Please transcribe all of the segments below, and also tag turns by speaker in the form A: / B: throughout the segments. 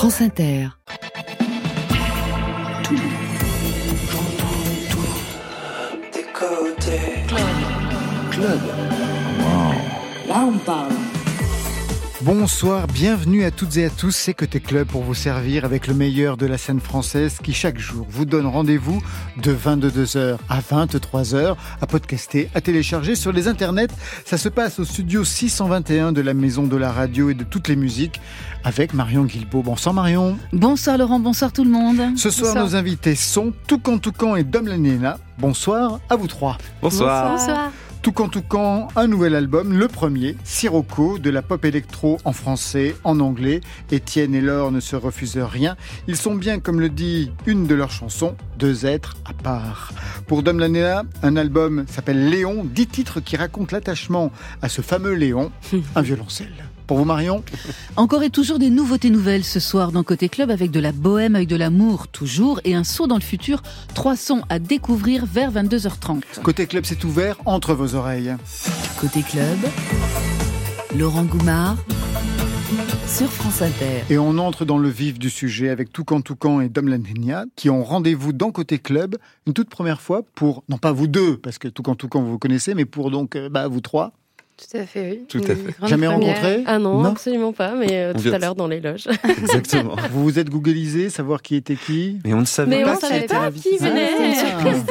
A: France Inter.
B: Tout, j'entends tout. Des côtés. Club. Club.
C: Là, on parle.
D: Bonsoir, bienvenue à toutes et à tous, c'est Côté Club pour vous servir avec le meilleur de la scène française qui chaque jour vous donne rendez-vous de 22h à 23h à podcaster, à télécharger sur les internets. Ça se passe au studio 621 de la Maison de la Radio et de toutes les musiques avec Marion Guilbault. Bonsoir Marion.
E: Bonsoir Laurent, bonsoir tout le monde.
D: Ce soir, nos invités sont Toucan Toucan et Dom Lanena. Bonsoir à vous trois.
F: Bonsoir.
E: Bonsoir.
D: Toucan Toucan, un nouvel album, le premier, Sirocco, de la pop électro en français, en anglais. Étienne et Laure ne se refusent rien. Ils sont bien, comme le dit une de leurs chansons, deux êtres à part. Pour Dom Lanena, un album s'appelle Léon, dix titres qui racontent l'attachement à ce fameux Léon, un violoncelle. Pour vous, Marion
E: Encore et toujours des nouveautés nouvelles ce soir dans Côté Club avec de la bohème, avec de l'amour toujours et un saut dans le futur. Trois sons à découvrir vers 22h30.
D: Côté Club, c'est ouvert entre vos oreilles.
A: Côté club, Laurent Goumard sur France Inter.
D: Et on entre dans le vif du sujet avec Toucan Toucan et Dom Lanenia qui ont rendez-vous dans Côté Club une toute première fois pour, non pas vous deux, parce que Toucan Toucan vous connaissez, mais pour donc euh, bah, vous trois.
G: Tout à fait, oui.
F: Tout à fait.
D: Jamais
G: première.
D: rencontré?
G: Ah non,
D: Non?
G: absolument pas, mais euh,
F: On
G: tout
F: vient
G: à l'heure dans les loges.
F: Exactement.
D: Vous vous êtes googlisé, savoir qui était qui?
F: Mais on ne savait
G: Mais
F: pas
G: on
F: qui
G: savait
F: était
G: pas qui venait.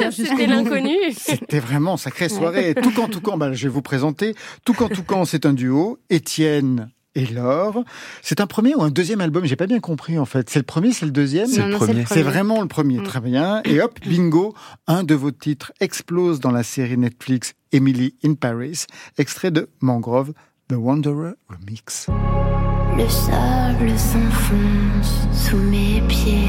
D: Ah,
G: C'était l'inconnu.
D: C'était vraiment sacrée soirée. Toucan Toucan, bah, je vais vous présenter. Toucan Toucan, c'est un duo. Étienne et Laure. C'est un premier ou un deuxième album? J'ai pas bien compris en fait. C'est le premier, c'est le deuxième?
F: C'est le premier.
D: C'est vraiment le premier,
G: Mm.
D: très bien. Et hop, bingo, un de vos titres explose dans la série Netflix Emily in Paris, extrait de Mangrove, The Wanderer Remix.
H: Le sable s'enfonce sous mes pieds.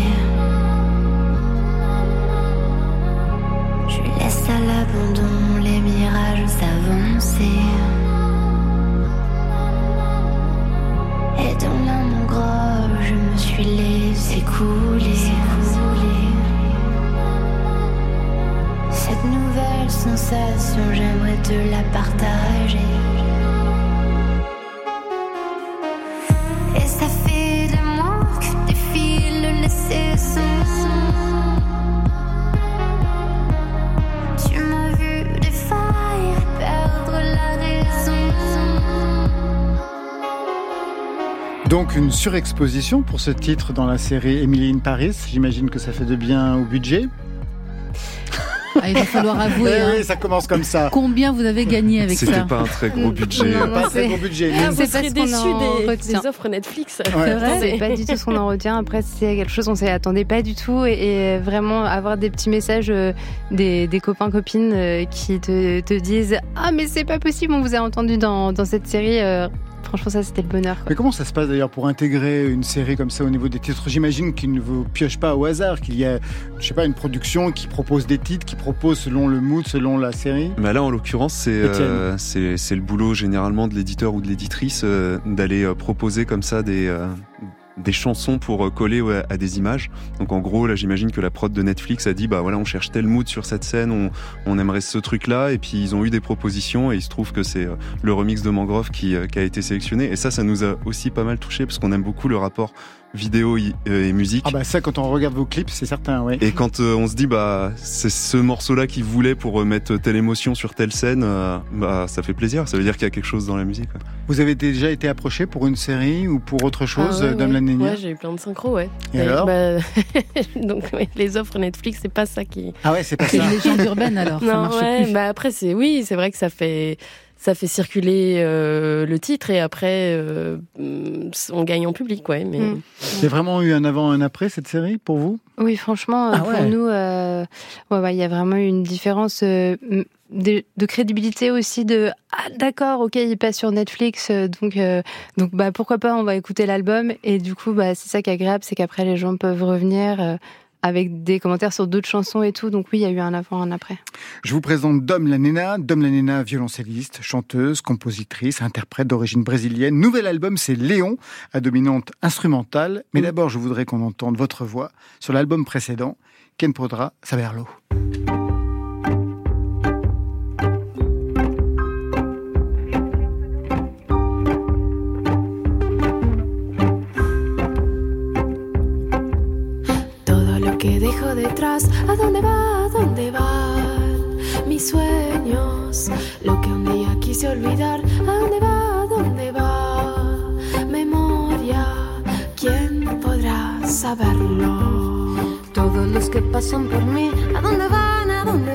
H: Je laisse à l'abandon les mirages s'avancer. Je me suis laissé couler. Cette nouvelle sensation, j'aimerais te la partager. Et ça fait des mois que défile les saisons.
D: Donc une surexposition pour ce titre dans la série Emily in Paris. J'imagine que ça fait de bien au budget.
E: Ah, il va falloir avouer
D: Eh
E: hein,
D: oui, ça commence comme ça.
E: combien vous avez gagné avec
F: C'était
E: ça.
F: pas un très gros budget.
G: Non, non.
D: Pas un très gros budget.
G: Ah,
D: mais-
G: vous
C: C'est
G: déçus
C: en
G: des, offres Netflix.
D: Ouais.
E: C'est
C: pas du tout ce qu'on en retient. Après, c'est quelque chose on s'y attendait pas du tout. Et, et vraiment avoir des petits messages euh, des, des copains, copines euh, qui te, te disent Ah, mais c'est pas possible, on vous a entendu dans, dans cette série. euh, franchement, ça, c'était le bonheur. quoi.
D: Mais comment ça se passe d'ailleurs pour intégrer une série comme ça au niveau des titres? J'imagine qu'ils ne vous piochent pas au hasard, qu'il y a, je sais pas, une production qui propose des titres, qui propose selon le mood, selon la série?
F: Mais là, en l'occurrence, c'est euh, c'est c'est le boulot généralement de l'éditeur ou de l'éditrice euh, d'aller euh, proposer comme ça des euh, des chansons pour euh, coller à des images. Donc en gros, là, j'imagine que la prod de Netflix a dit bah voilà, on cherche tel mood sur cette scène, on, on aimerait ce truc-là, et puis ils ont eu des propositions et il se trouve que c'est euh, le remix de Mangrove qui, euh, qui a été sélectionné. Et ça, ça nous a aussi pas mal touché parce qu'on aime beaucoup le rapport vidéo euh, et musique.
D: Ah bah ça, quand on regarde vos clips, c'est certain, oui.
F: Et quand euh, on se dit bah c'est ce morceau-là qu'ils voulaient pour euh, mettre telle émotion sur telle scène, euh, bah ça fait plaisir. Ça veut dire qu'il y a quelque chose dans la musique. quoi.
D: Vous avez déjà été approché pour une série ou pour autre chose,
G: Ah ouais,
D: Dame
G: ouais. Ouais, j'ai eu plein de synchros, ouais.
D: Et alors
G: bah, Donc, ouais, les offres Netflix, c'est pas ça qui.
D: Ah ouais, c'est pas
E: C'est
D: ça.
E: une légende urbaine alors, ça
G: Non,
E: marche
G: ouais,
E: plus.
G: bah après, c'est. Oui, c'est vrai que ça fait. Ça fait circuler euh, le titre et après euh, on gagne en public, ouais. Mais
C: Mm.
D: A vraiment eu un avant, un après cette série pour vous?
C: Oui, franchement, euh,
D: Ah
C: pour
D: ouais.
C: nous, euh, ouais, ouais, il y a vraiment eu une différence euh, de, de crédibilité aussi de ah d'accord, ok, il passe sur Netflix, euh, donc euh, donc bah pourquoi pas, on va écouter l'album et du coup bah c'est ça qui est agréable, c'est qu'après les gens peuvent revenir. Avec des commentaires sur d'autres chansons et tout. Donc oui, il y a eu un avant, un après.
D: Je vous présente Dom Lanena. Dom Lanena, violoncelliste, chanteuse, compositrice, interprète d'origine brésilienne. Nouvel album, c'est Léon, à dominante instrumentale. Mais d'abord, je voudrais qu'on entende votre voix sur l'album précédent, Ken Podra Saberlo?
I: Que dejo detrás. ¿A dónde va? ¿A dónde van mis sueños? Lo que un día quise olvidar. ¿A dónde va? ¿A dónde va? Memoria, ¿quién podrá saberlo? Todos los que pasan por mí, ¿a dónde van? ¿A dónde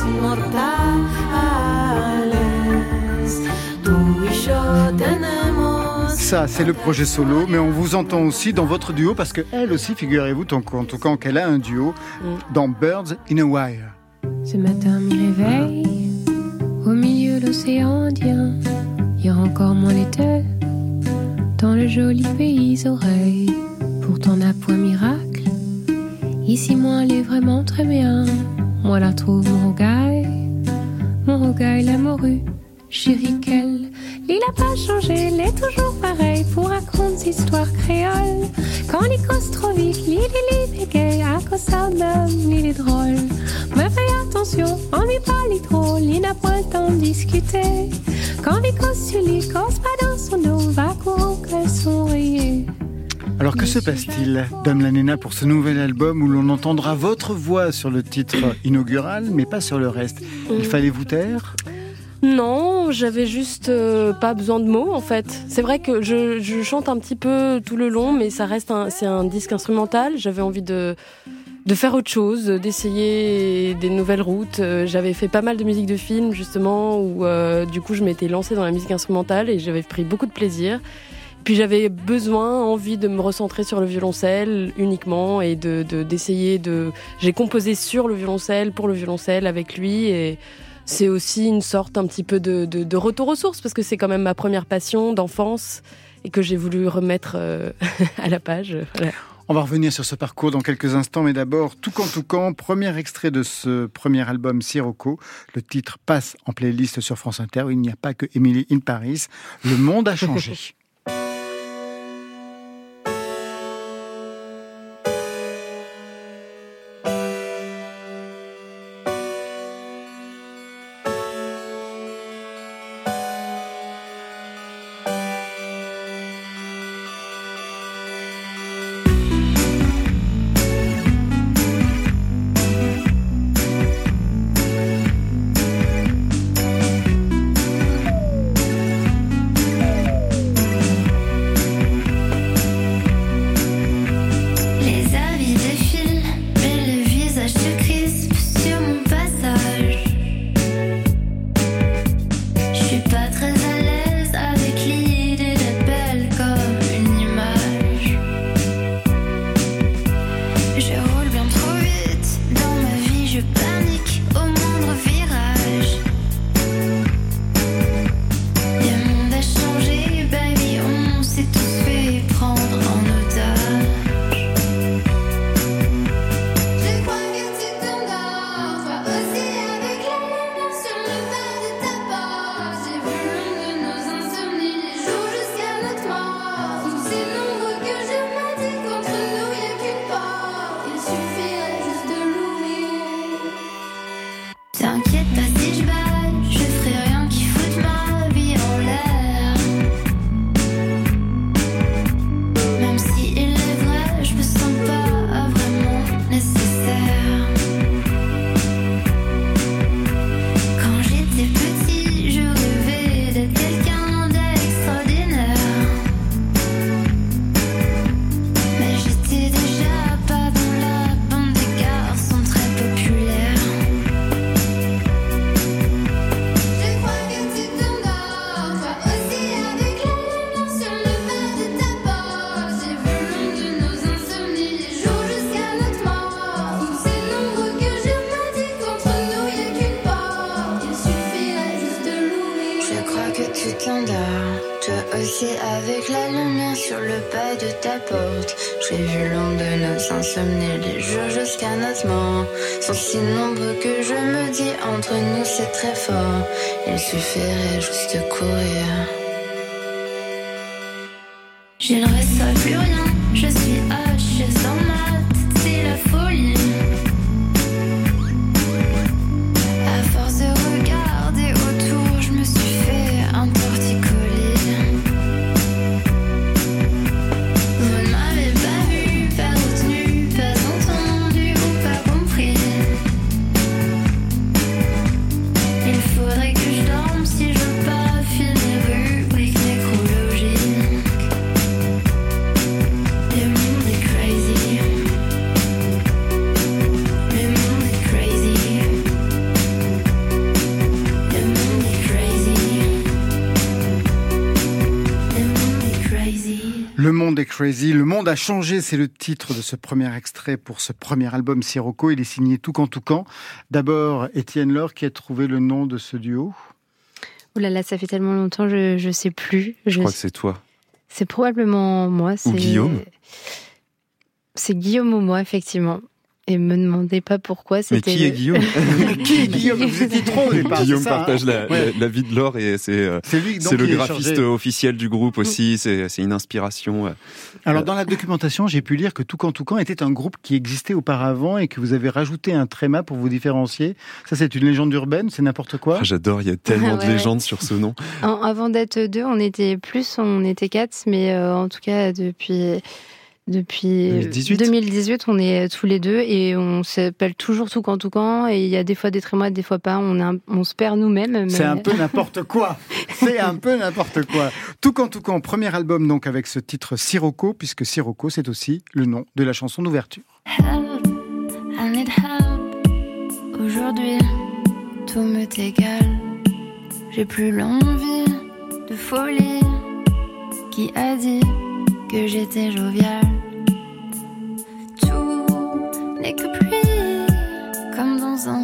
I: sueños inmortales. Tú y yo tenemos.
H: Ça, c'est le projet solo, mais on vous entend aussi dans votre duo parce que elle aussi, figurez-vous, en tout cas qu'elle a un duo dans Birds in a Wire.
I: Ce matin, m'y réveille au milieu de l'océan Indien. Hier encore moins l'été dans le joli pays oreilles. Pourtant, n'a point miracle. Ici, moi, elle est vraiment très bien. Moi, la trouve mon rogaille, mon rogaille, la morue. Chérie, qu'elle, il a pas changé, il est toujours pareil pour raconter des histoires créoles. Quand il cause trop vite, il est gay, à cause même, il est drôle. Mais fais attention, on n'y parle trop, il n'a pas le temps de discuter. Quand il cause sur lui, cause pas dans son dos, va courant qu'elle.
H: Alors que se passe-t-il, Dame la Nena, pour ce nouvel album où l'on entendra votre voix sur le titre inaugural, mais pas sur le reste Il fallait vous taire
G: Non, j'avais juste euh, pas besoin de mots en fait. C'est vrai que je, je, chante un petit peu tout le long, mais ça reste un, c'est un disque instrumental. J'avais envie de de faire autre chose, d'essayer des nouvelles routes. Euh, j'avais fait pas mal de musique de film justement, où euh, du coup je m'étais lancée dans la musique instrumentale et j'avais pris beaucoup de plaisir. Puis j'avais besoin, envie de me recentrer sur le violoncelle uniquement et de d'essayer de. J'ai composé sur le violoncelle, pour le violoncelle, avec lui et c'est aussi une sorte un petit peu de, de, de retour aux sources parce que c'est quand même ma première passion d'enfance et que j'ai voulu remettre euh, à la page. Voilà.
H: On va revenir sur ce parcours dans quelques instants, mais d'abord, tout quand tout quand, premier extrait de ce premier album Sirocco. Le titre passe en playlist sur France Inter. Il n'y a pas que Emily in Paris. Le monde a changé. crazy, le monde
D: a changé, c'est le titre de ce premier extrait pour ce premier album Sirocco. Il est signé Toucan Toucan. D'abord, Étienne Laure qui a trouvé le nom de ce duo?
C: Oh là là, ça fait tellement longtemps, je je sais plus.
F: Je crois que c'est toi.
C: C'est probablement moi.
F: Ou Guillaume.
C: C'est Guillaume ou moi, effectivement. Et me demandez pas pourquoi.
F: Mais
C: C'était
F: qui est Guillaume
D: qui est Guillaume Vous étiez trop au départ.
F: Guillaume
D: ça, hein
F: partage la,
D: Ouais.
F: la- la vie de Laure et c'est euh,
D: C'est lui donc,
F: c'est le graphiste
D: chargé.
F: officiel du groupe aussi. C'est une inspiration. euh.
D: Alors dans la documentation, j'ai pu lire que Toucan Toucan était un groupe qui existait auparavant et que vous avez rajouté un tréma pour vous différencier. Ça, c'est une légende urbaine, c'est n'importe quoi.
F: Ah, J'adore. Il y a tellement de
C: Ouais,
F: légendes sur ce nom.
C: En- avant d'être deux, on était plus, on était quatre, mais euh, en tout cas depuis depuis
F: 2018.
C: 2018, on est tous les deux et on s'appelle toujours Toucan Toucan et il y a des fois des trémois, des fois pas. On, est un- on se perd nous-mêmes. mais-
D: C'est un peu n'importe quoi. C'est un peu n'importe quoi. Toucan Toucan, premier album donc avec ce titre Sirocco, puisque Sirocco c'est aussi le nom de la chanson d'ouverture.
H: Help, I need help. Aujourd'hui, tout m'est égal. J'ai plus l'envie de folie. Qui a dit que j'étais jovial? N'est que pluie, comme dans un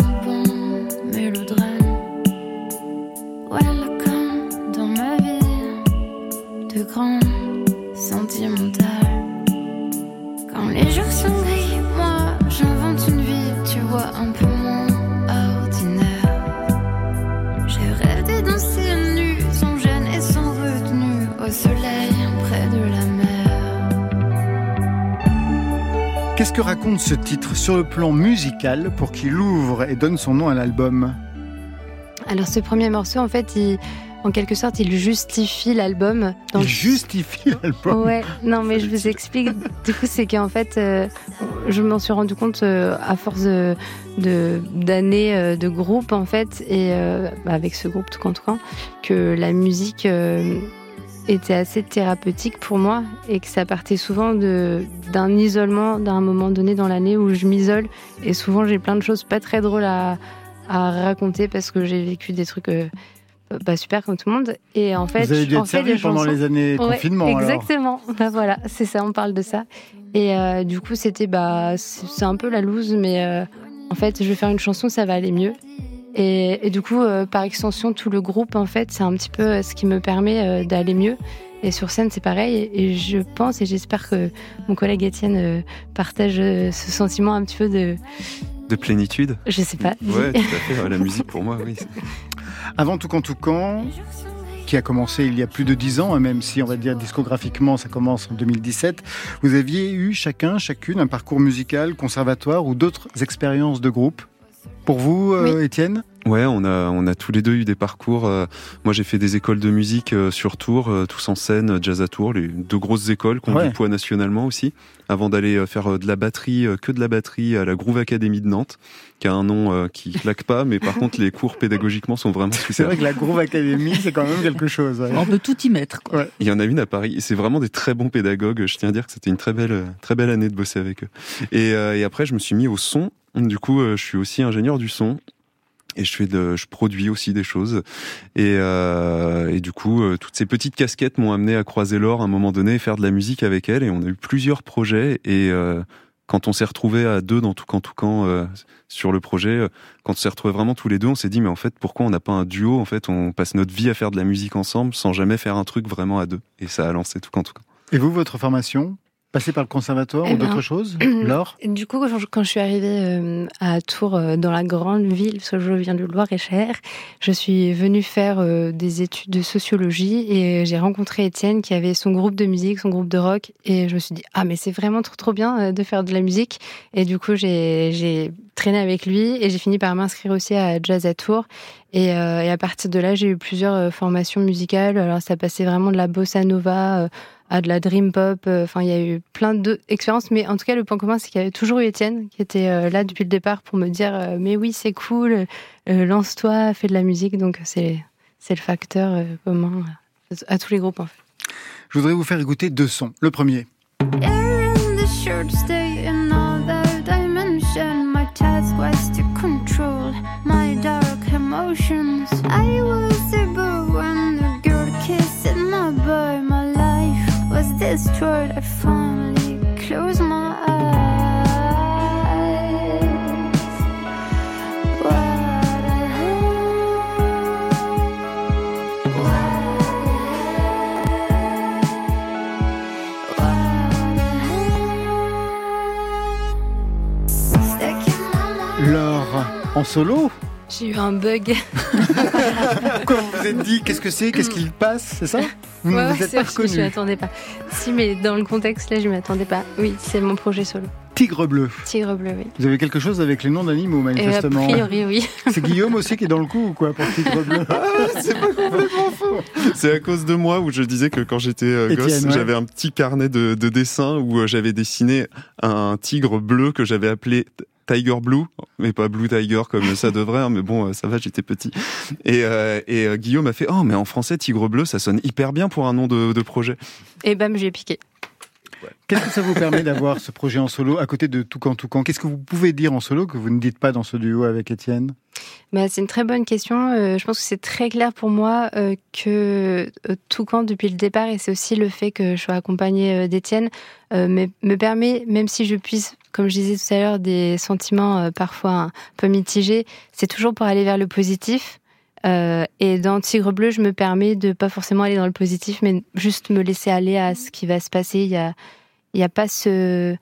D: Ce titre sur le plan musical pour qu'il ouvre et donne son nom à l'album
C: Alors ce premier morceau, en fait, il, en quelque sorte, il justifie l'album.
D: Il
C: le-
D: justifie l'album.
C: Ouais, non mais je vous explique. Du coup, c'est qu'en fait, euh, je m'en suis rendu compte euh, à force de d'années euh, de groupe en fait, et bah, avec ce groupe tout en tout cas, que la musique était assez thérapeutique pour moi et que ça partait souvent d'un isolement d'un moment donné dans l'année où je m'isole et souvent j'ai plein de choses pas très drôles à à raconter parce que j'ai vécu des trucs euh, pas super comme tout le monde et en fait
D: Vous avez dû être servi pendant
C: chansons-
D: les années
C: Ouais,
D: confinement. alors.
C: Exactement. Bah voilà, c'est ça, on parle de ça. Et euh, du coup, c'était bah c'est c'est un peu la loose, mais euh, en fait, je vais faire une chanson, ça va aller mieux. Et, et du coup, euh, par extension, tout le groupe, en fait, c'est un petit peu euh, ce qui me permet euh, d'aller mieux. Et sur scène, c'est pareil. Et, je pense et j'espère que mon collègue Étienne euh, partage euh, ce sentiment un petit peu de,
F: De plénitude.
C: je sais pas.
F: Ouais, tout à fait. La musique pour moi, oui.
D: Avant Toucan Toucan, qui a commencé il y a plus de dix ans, hein, même si on va dire discographiquement ça commence en 2017, vous aviez eu chacun, chacune un parcours musical, conservatoire ou d'autres expériences de groupe? Pour vous, euh, Étienne?
F: Ouais, on a, on a tous les deux eu des parcours. euh, moi, j'ai fait des écoles de musique euh, sur Tours, euh, tous en scène, jazz à Tours, les deux grosses écoles qui ont
D: Ouais.
F: du poids nationalement aussi, avant d'aller faire de la batterie, que de la batterie à la Groove Academy de Nantes, qui a un nom qui claque pas, mais par contre, les cours pédagogiquement sont vraiment
D: C'est
F: super.
D: vrai que la Groove Academy, c'est quand même quelque chose. ouais.
E: On peut tout y mettre. Quoi.
F: Il y en a une à Paris. et C'est vraiment des très bons pédagogues. Je tiens à dire que c'était une très belle, très belle année de bosser avec eux. Et, euh, et après, je me suis mis au son. Du coup, euh, je suis aussi ingénieur du son. Et je fais de, je produis aussi des choses. Et, euh, du coup, euh, toutes ces petites casquettes m'ont amené à croiser l'or à un moment donné et faire de la musique avec elle. Et on a eu plusieurs projets. Et quand on s'est retrouvés à deux dans tout camp, tout camp sur le projet, quand on s'est retrouvés vraiment tous les deux, on s'est dit mais en fait pourquoi on n'a pas un duo? En fait, on passe notre vie à faire de la musique ensemble sans jamais faire un truc vraiment à deux. Et ça a lancé tout camp, tout camp.
D: Et vous, votre formation passer par le conservatoire eh ou d'autres ben, choses Laure?
C: Du coup, quand je suis arrivée euh, à Tours, euh, dans la grande ville, parce que je viens de Loire-et-Cher, je suis venue faire euh, des études de sociologie et j'ai rencontré Étienne qui avait son groupe de musique, son groupe de rock, et je me suis dit, ah mais c'est vraiment trop trop bien de faire de la musique. Et du coup, j'ai traîné avec lui et j'ai fini par m'inscrire aussi à Jazz à Tours. Et, et à partir de là, j'ai eu plusieurs formations musicales. Alors ça passait vraiment de la bossa nova à de la dream pop. Euh, enfin, il y a eu plein d'expériences, mais en tout cas, le point commun, c'est qu'il y avait toujours eu Étienne qui était euh, là depuis le départ pour me dire euh, mais oui, c'est cool, lance-toi, fais de la musique. Donc c'est c'est le facteur commun à tous les groupes en fait.
D: Je voudrais vous faire écouter deux sons. Le premier. Destroyed, I finally close my eyes. Laure, en solo
C: J'ai eu un bug.
D: Quoi, vous vous êtes dit Qu'est-ce que c'est Qu'est-ce qu'il passe C'est ça?
C: Vous ne vous êtes pas reconnu Je ne m'attendais pas. Mais dans le contexte là, je ne m'attendais pas. Oui, c'est mon projet solo.
D: Tigre bleu.
C: Tigre bleu, oui.
D: Vous avez quelque chose avec les noms d'animaux, manifestement.
C: a priori, oui.
D: C'est Guillaume aussi qui est dans le coup, ou quoi, pour Tigre bleu
F: ah, C'est pas complètement faux. C'est à cause de moi où je disais que quand j'étais euh, gosse, j'avais un petit carnet de, de dessins où euh, j'avais dessiné un tigre bleu que j'avais appelé Tiger Blue, mais pas Blue Tiger comme ça devrait, hein, mais bon, euh, ça va, j'étais petit. Et, euh, euh, Guillaume a fait Oh, mais en français, Tigre Bleu, ça sonne hyper bien pour un nom de, de projet.
C: Et bam, j'ai piqué.
D: Qu'est-ce que ça vous permet d'avoir ce projet en solo à côté de Toucan Toucan? Qu'est-ce que vous pouvez dire en solo que vous ne dites pas dans ce duo avec Étienne?
C: Bah, C'est une très bonne question. je pense que c'est très clair pour moi que Toucan, depuis le départ, et c'est aussi le fait que je sois accompagnée d'Étienne, me, me, permet, même si je puisse comme je disais tout à l'heure, des sentiments euh, parfois un peu mitigés, c'est toujours pour aller vers le positif. Euh, et dans Tigre Bleu, je me permets de pas forcément aller dans le positif, mais juste me laisser aller à ce qui va se passer. Il y a, il y a pas ce,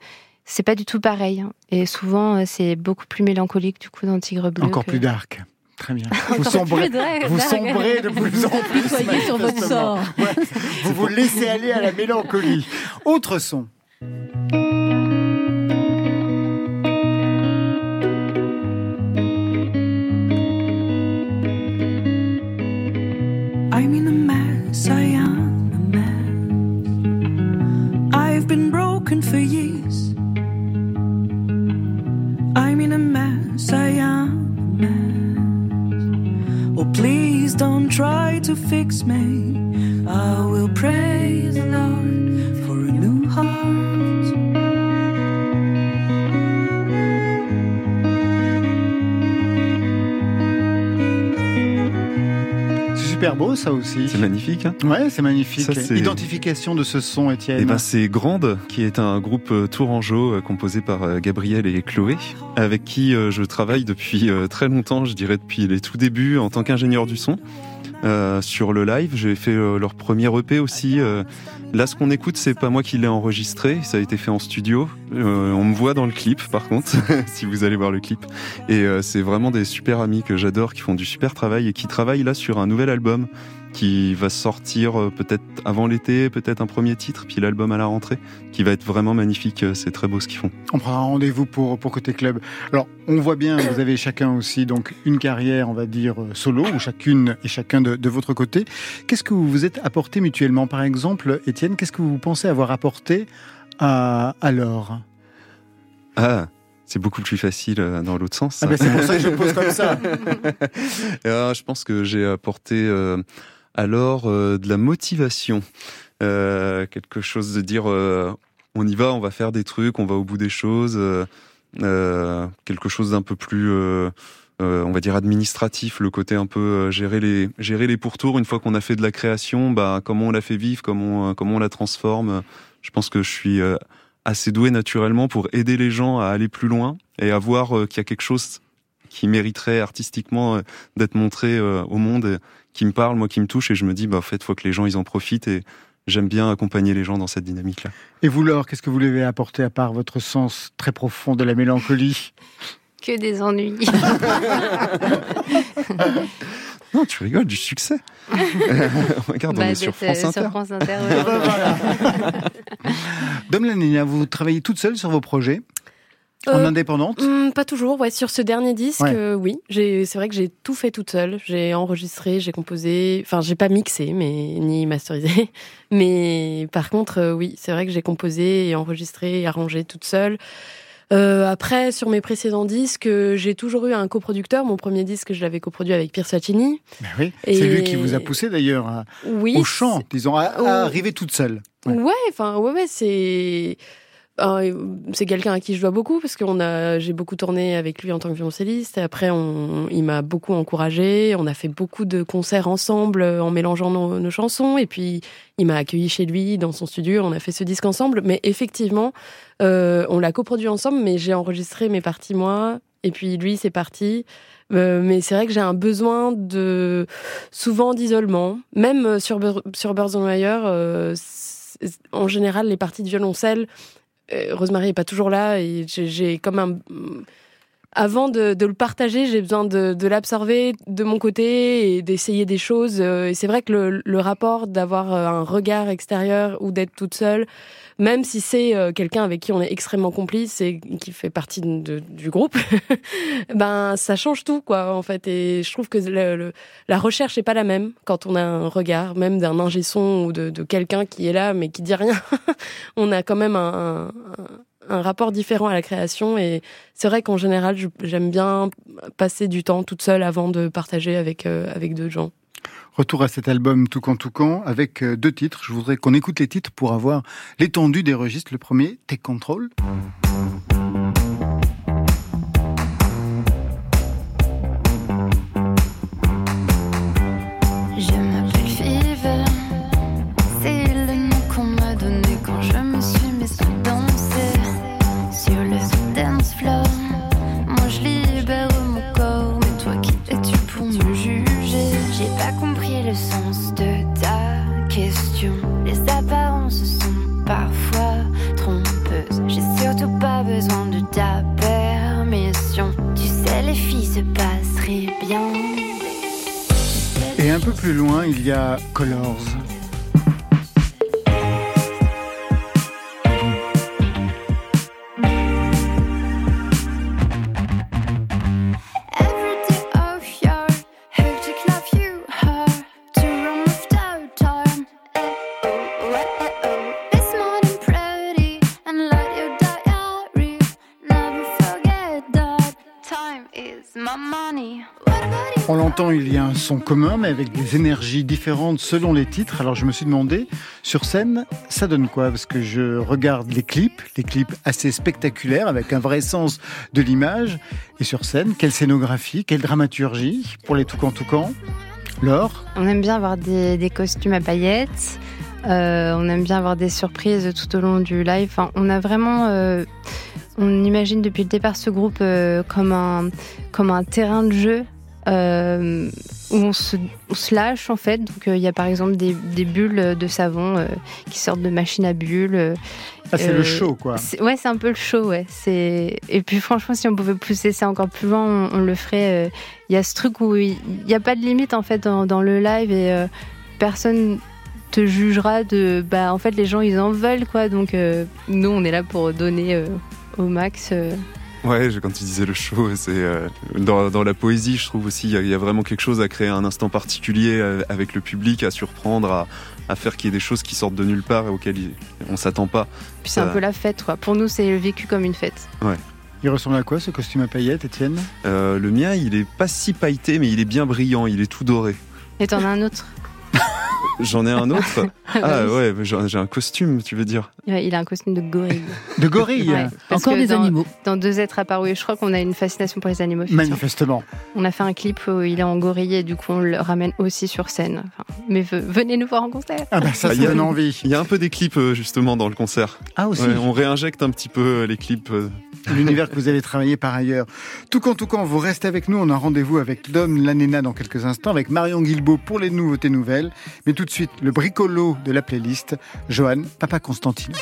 C: c'est pas du tout pareil. Hein. Et souvent, euh, c'est beaucoup plus mélancolique du coup dans Tigre Bleu.
D: Encore plus dark. Très bien. Vous sombrez, vous sombrez de plus en plus.
E: Soyez sur votre sort.
D: Vous vous laissez aller à la mélancolie. Autre son.
J: for years. I'm in a mess, I am a mess. Oh, please don't try to
D: fix me. I will praise the Lord. Super beau ça aussi.
F: C'est magnifique. Hein
D: ouais, c'est magnifique. Identification de ce son, Étienne.
F: Eh ben, c'est Grande, qui est un groupe euh, tourangeau euh, composé par euh, Gabriel et Chloé, avec qui je travaille depuis très longtemps, je dirais depuis les tout débuts en tant qu'ingénieur du son. Euh, sur le live. J'ai fait euh, leur premier EP aussi. Euh. là, ce qu'on écoute, c'est pas moi qui l'ai enregistré. Ça a été fait en studio. on me voit dans le clip, par contre, si vous allez voir le clip. Et c'est vraiment des super amis que j'adore, qui font du super travail et qui travaillent là sur un nouvel album qui va sortir euh, peut-être avant l'été, peut-être un premier titre, puis l'album à la rentrée, qui va être vraiment magnifique. Euh, c'est très beau ce qu'ils font.
D: On prend un rendez-vous pour, pour Côté Club. Alors, on voit bien, vous avez chacun aussi donc une carrière, on va dire, euh, solo, ou chacune et chacun de, de votre côté. Qu'est-ce que vous vous êtes apporté mutuellement? Par exemple, Étienne, qu'est-ce que vous pensez avoir apporté à, à Laure?
F: Ah c'est beaucoup plus facile dans l'autre sens.
D: Ah ben c'est pour ça que je pose comme ça.
F: je pense que j'ai apporté alors euh, de la motivation, euh, quelque chose de dire euh, on y va, on va faire des trucs, on va au bout des choses, quelque chose d'un peu plus on va dire administratif, le côté un peu gérer les gérer les pourtours. Une fois qu'on a fait de la création, bah comment on la fait vivre, comment comment on la transforme. Je pense que je suis assez doué naturellement pour aider les gens à aller plus loin et à voir qu'il y a quelque chose qui mériterait artistiquement d'être montré au monde qui me parle, moi qui me touche, et je me dis, bah, en fait, faut que les gens ils en profitent et j'aime bien accompagner les gens dans cette dynamique-là.
D: Et vous, Laure, qu'est-ce que vous voulez apporter à part votre sens très profond de la mélancolie?
C: Que des ennuis.
F: non, tu rigoles, du succès. Regarde, on
C: Bah,
F: est sur France
C: euh,
F: Inter.
C: France Inter, ouais.
D: Dom Lanina, vous travaillez toute seule sur vos projets? En
G: Euh,
D: indépendante?
G: Hmm, pas toujours, ouais. Sur ce dernier disque,
D: Ouais.
G: euh, oui. C'est vrai que j'ai tout fait toute seule. J'ai enregistré, j'ai composé. Enfin, j'ai pas mixé, mais ni masterisé. Mais par contre, euh, oui, c'est vrai que j'ai composé et enregistré et arrangé toute seule. Euh, après, sur mes précédents disques, j'ai toujours eu un coproducteur. Mon premier disque, je l'avais coproduit avec Pierre Sacchini.
D: Ben oui,
G: Et-
D: C'est lui qui vous a poussé d'ailleurs
G: Oui.
D: au chant, disons, à, à arriver toute seule. Ouais.
G: Ouais, enfin, ouais, ouais, c'est. Euh, c'est quelqu'un à qui je dois beaucoup parce que a, j'ai beaucoup tourné avec lui en tant que violoncelliste. Et après, on, il m'a beaucoup encouragé. On a fait beaucoup de concerts ensemble euh, en mélangeant nos, chansons. Et puis, il m'a accueilli chez lui dans son studio. On a fait ce disque ensemble. Mais effectivement, euh, on l'a coproduit ensemble. Mais j'ai enregistré mes parties moi. Et puis lui, c'est parti. Euh, mais c'est vrai que j'ai un besoin de souvent d'isolement. Même euh, sur sur Birds on Wire, euh, en général, les parties de violoncelle, Rosemary est pas toujours là et j'ai- j'ai comme un avant de, de le partager, j'ai besoin de, de l'absorber de mon côté et d'essayer des choses. Euh, Et c'est vrai que le, le rapport d'avoir euh, un regard extérieur ou d'être toute seule, même si c'est euh, quelqu'un avec qui on est extrêmement complice et qui fait partie de- du groupe, ben ça change tout quoi en fait. Et je trouve que le- le- la recherche est pas la même quand on a un regard, même d'un ingé son ou de, de quelqu'un qui est là mais qui dit rien. on a quand même un, un- un rapport différent à la création et c'est vrai qu'en général j'aime bien passer du temps toute seule avant de partager avec euh, avec d'autres gens.
D: Retour à cet album Toucan Toucan avec euh, deux titres. Je voudrais qu'on écoute les titres pour avoir l'étendue des registres. Le premier, Take Control.
H: Besoin de ta permission. Tu sais, les filles se passeraient bien.
D: Et un peu plus loin, il y a Colors. Il y a un son commun, mais avec des énergies différentes selon les titres. Alors je me suis demandé, sur scène, ça donne quoi? Parce que je regarde les clips, les clips assez spectaculaires, avec un vrai sens de l'image. Et sur scène, quelle scénographie, quelle dramaturgie pour les Toucan Toucan Laure?
C: On aime bien avoir des, des costumes à paillettes. Euh, on aime bien avoir des surprises tout au long du live. Enfin, on a vraiment, euh, on imagine depuis le départ ce groupe euh, comme un comme un terrain de jeu euh, où on se, on se lâche en fait. Donc euh, il y a par exemple des, des bulles de savon euh, qui sortent de machines à bulles.
D: Ah, c'est le show, quoi.
C: Ouais, c'est un peu le show, ouais. C'est et puis franchement, si on pouvait pousser ça encore plus loin, on, on le ferait. Il y a ce truc où il n'y a pas de limite en fait dans, dans le live et personne te jugera de. Bah en fait, les gens ils en veulent quoi. Donc nous, on est là pour donner au max.
F: Ouais, je- quand tu disais le show, c'est euh, dans, dans la poésie, je trouve aussi il y, a- il y a vraiment quelque chose à créer un instant particulier euh, avec le public, à surprendre, à, à faire qu'il y ait des choses qui sortent de nulle part et auxquelles on s'attend pas.
C: Puis c'est un peu la fête quoi. Pour nous, c'est vécu comme une fête.
D: Il ressemble à quoi ce costume à paillettes, Étienne?
F: Euh, le mien, il est pas si pailleté, mais il est bien brillant, il est tout doré.
C: Et t'en as un autre?
F: J'en ai un autre. ah ouais, j'ai j'ai un costume, tu veux dire
C: Ouais, Il a un costume de gorille.
D: De gorille
C: Ouais,
E: Encore des
C: dans-
E: animaux.
C: Dans deux êtres apparus, je crois qu'on a une fascination pour les animaux.
D: Manifestement.
C: On a fait un clip où il est en gorille et du coup on le ramène aussi sur scène. Enfin, mais ve- venez nous voir en concert.
D: Ah bah ça,
F: Ah,
D: ça
F: il y a-
D: donne envie.
F: Il y a un peu des clips euh, justement dans le concert.
D: Ah aussi
F: Ouais, on réinjecte un petit peu euh, les clips.
D: l'univers que vous avez travaillé par ailleurs. Tout quand tout quand, vous restez avec nous. On a rendez-vous avec Dom Lanena dans quelques instants, avec Marion Guilbault pour les nouveautés nouvelles. Mais tout de suite, le bricolo de la playlist, Johan Papa Constantino.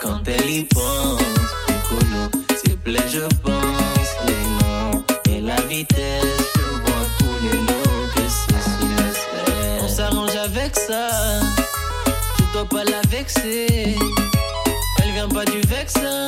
A: quand elle
K: y pense. Piccolo, s'il plaît, je pense les noms et la vitesse. Je vois tous les lots que ceci laisse. On s'arrange avec ça, je dois pas la vexer. Elle vient pas du vexin.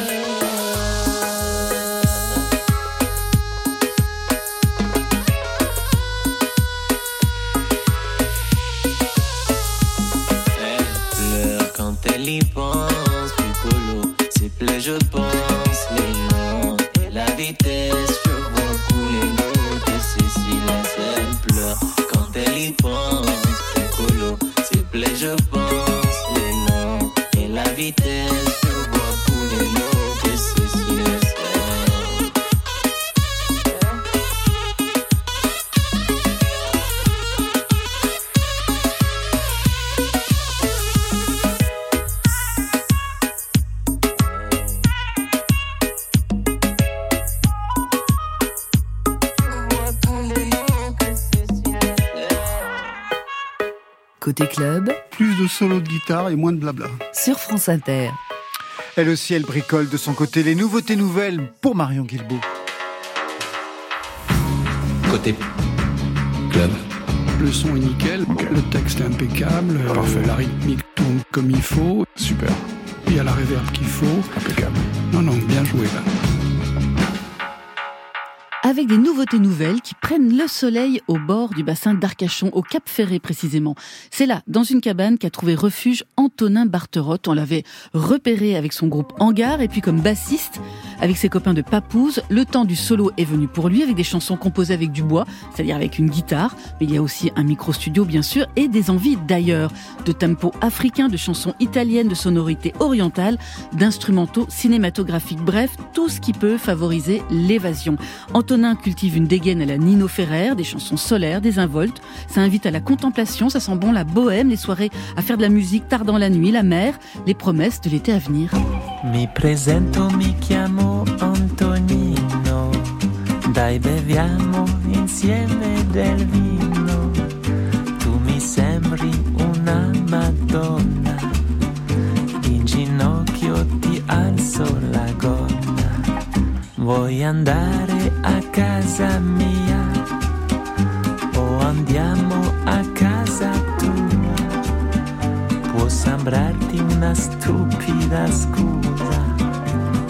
K: moins de blabla.
A: Sur France Inter.
D: Elle aussi, elle bricole de son côté les nouveautés nouvelles pour Marion Guilbault.
L: Côté club.
K: Le son est nickel, le texte est impeccable, Parfait. la rythmique tourne comme il faut.
L: Super.
K: Il y a la réverb qu'il faut.
L: Impeccable.
K: Non, non, bien joué là
E: avec des nouveautés nouvelles qui prennent le soleil au bord du bassin d'Arcachon, au Cap Ferré précisément. C'est là, dans une cabane, qu'a trouvé refuge Antonin Barterotte. On l'avait repéré avec son groupe Hangar et puis comme bassiste, avec ses copains de Papouze, le temps du solo est venu pour lui avec des chansons composées avec du bois, c'est-à-dire avec une guitare, mais il y a aussi un micro-studio bien sûr et des envies d'ailleurs, de tempo africain, de chansons italiennes, de sonorités orientales, d'instrumentaux cinématographiques, bref, tout ce qui peut favoriser l'évasion. Cultive une dégaine à la Nino Ferrer, des chansons solaires, des involtes. Ça invite à la contemplation, ça sent bon la bohème, les soirées à faire de la musique tard dans la nuit, la mer, les promesses de l'été à venir.
M: Mi presento, mi chiamo Antonino. Dai beviamo insieme del vino. Tu mi sembri una Madonna. In ginocchio ti alzo la andare casa mia o andiamo a casa tua? Può sembrarti una stupida scusa,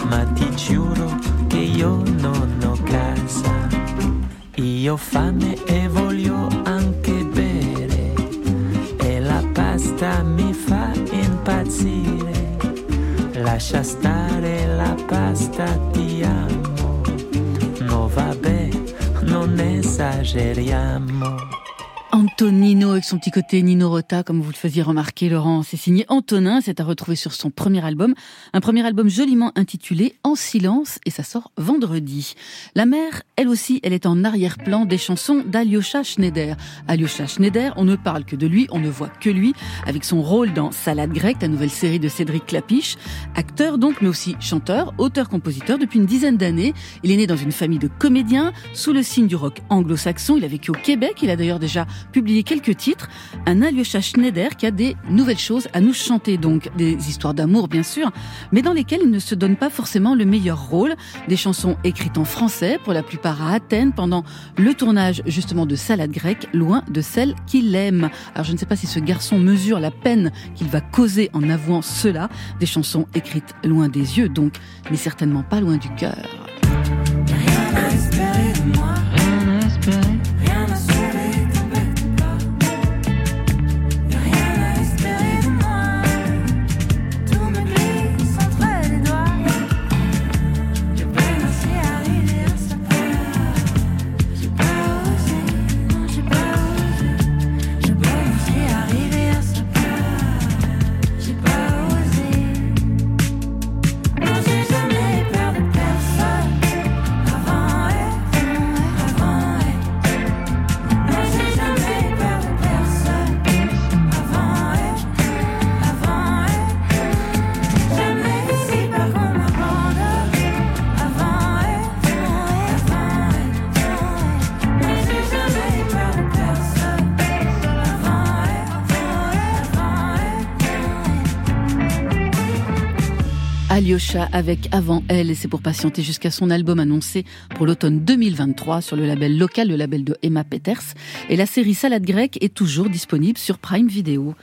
M: ma ti giuro che io non ho casa. Io ho fame e voglio anche bere e la pasta mi fa impazzire. Lascia stare la pasta, ti amo. No vabbè, non esageriamo.
E: Antonino avec son petit côté Nino Rota, comme vous le faisiez remarquer, Laurent. C'est signé Antonin, c'est à retrouver sur son premier album. Un premier album joliment intitulé En silence et ça sort vendredi. La mère, elle aussi, elle est en arrière-plan des chansons d'Alyosha Schneider. Alyosha Schneider, on ne parle que de lui, on ne voit que lui, avec son rôle dans Salade grecque, la nouvelle série de Cédric Clapiche. Acteur donc, mais aussi chanteur, auteur-compositeur depuis une dizaine d'années. Il est né dans une famille de comédiens, sous le signe du rock anglo-saxon. Il a vécu au Québec, il a d'ailleurs déjà publié quelques titres. Un Alyosha Schneider qui a des nouvelles choses à nous chanter, donc des histoires d'amour bien sûr, mais dans lesquelles il ne se donne pas forcément le meilleur rôle. Des chansons écrites en français, pour la plupart à Athènes, pendant le tournage justement de Salade grecque, loin de celle qu'il aime. Alors je ne sais pas si ce garçon mesure la peine qu'il va causer en avouant cela. Des chansons écrites loin des yeux donc, mais certainement pas loin du cœur. Alyosha avec Avant elle et c'est pour patienter jusqu'à son album annoncé pour l'automne 2023 sur le label local, le label de Emma Peters. Et la série Salade grecque est toujours disponible sur Prime Video.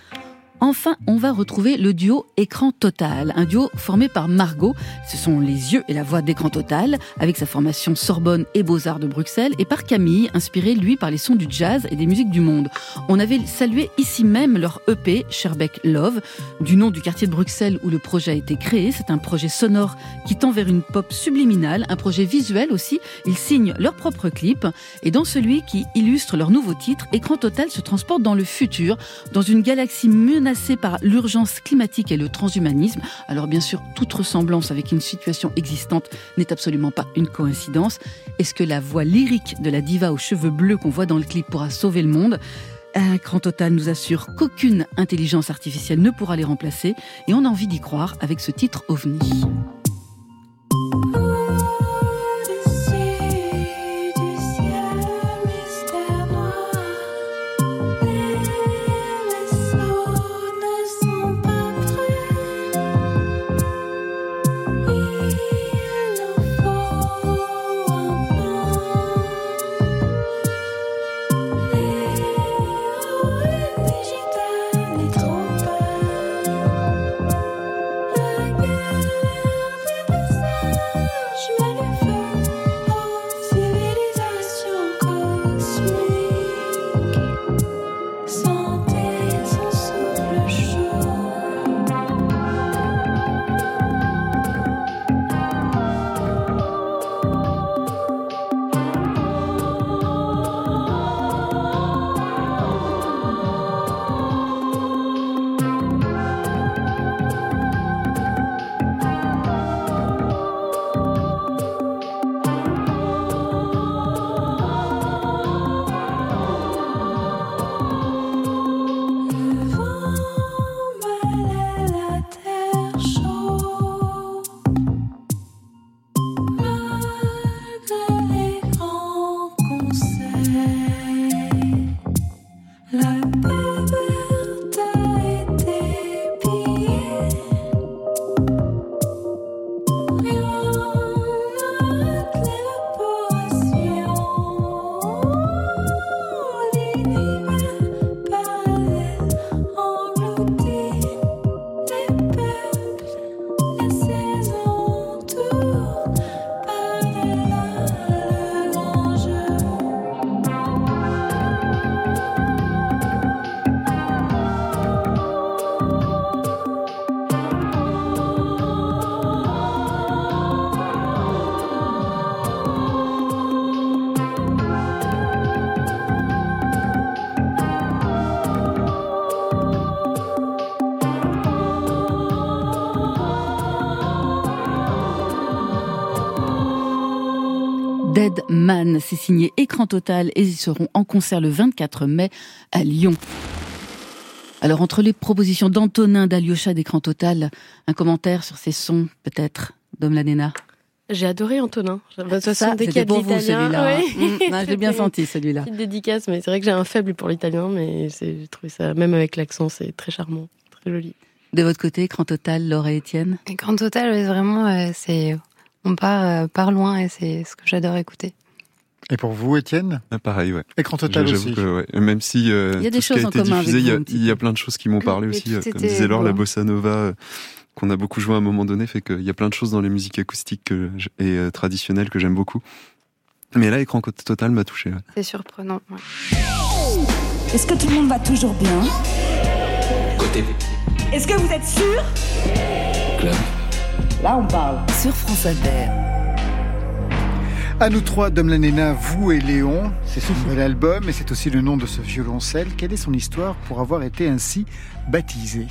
E: Enfin, on va retrouver le duo Écran Total, un duo formé par Margot, ce sont les yeux et la voix d'Écran Total, avec sa formation Sorbonne et Beaux-Arts de Bruxelles, et par Camille, inspiré lui par les sons du jazz et des musiques du monde. On avait salué ici même leur EP, Sherbeck Love, du nom du quartier de Bruxelles où le projet a été créé. C'est un projet sonore qui tend vers une pop subliminale, un projet visuel aussi. Ils signent leur propre clip, et dans celui qui illustre leur nouveau titre, Écran Total se transporte dans le futur, dans une galaxie par l'urgence climatique et le transhumanisme. Alors bien sûr, toute ressemblance avec une situation existante n'est absolument pas une coïncidence. Est-ce que la voix lyrique de la diva aux cheveux bleus qu'on voit dans le clip pourra sauver le monde? Un grand total nous assure qu'aucune intelligence artificielle ne pourra les remplacer et on a envie d'y croire avec ce titre OVNI. Man, c'est signé Écran Total et ils seront en concert le 24 mai à Lyon. Alors entre les propositions d'Antonin d'Alyosha d'Écran Total, un commentaire sur ces sons peut-être, Dom Lanena
G: J'ai adoré Antonin. De toute façon,
E: Ça,
G: dès qu'il y a de l'italien,
E: celui-là.
G: ouais.
E: Mm, je l'ai bien senti celui-là.
G: Petite dédicace, mais c'est vrai que j'ai un faible pour l'italien, mais j'ai trouvé ça, même avec l'accent, c'est très charmant, très joli.
E: De votre côté, écran total, Laure et Étienne?
C: Grand Total, vraiment, euh, c'est on part, euh, part loin et c'est ce que j'adore écouter.
D: Et pour vous, Étienne
F: Ah, pareil, ouais.
D: Écran total
F: J'avoue
D: aussi.
F: que, ouais, même si euh,
E: Il y a des
F: tout ce qui
E: choses
F: a
E: en
F: été diffusé, il y, a- il y a plein de choses qui m'ont parlé
C: Mais
F: aussi. euh, Comme disait Laure, la bossa nova euh, qu'on a beaucoup joué à un moment donné fait qu'il y a plein de choses dans les musiques acoustiques que et euh, traditionnelles que j'aime beaucoup. Mais là, écran total m'a touché. ouais.
C: C'est surprenant. ouais.
N: Est-ce que tout le monde va toujours bien?
L: Côté
N: Est-ce que vous êtes sûr?
L: Club.
N: Là, on parle.
A: Sur France Inter.
D: À nous trois, Dom Lanena, vous et Léon. C'est son nouvel album et c'est aussi le nom de ce violoncelle. Quelle est son histoire pour avoir été ainsi baptisé?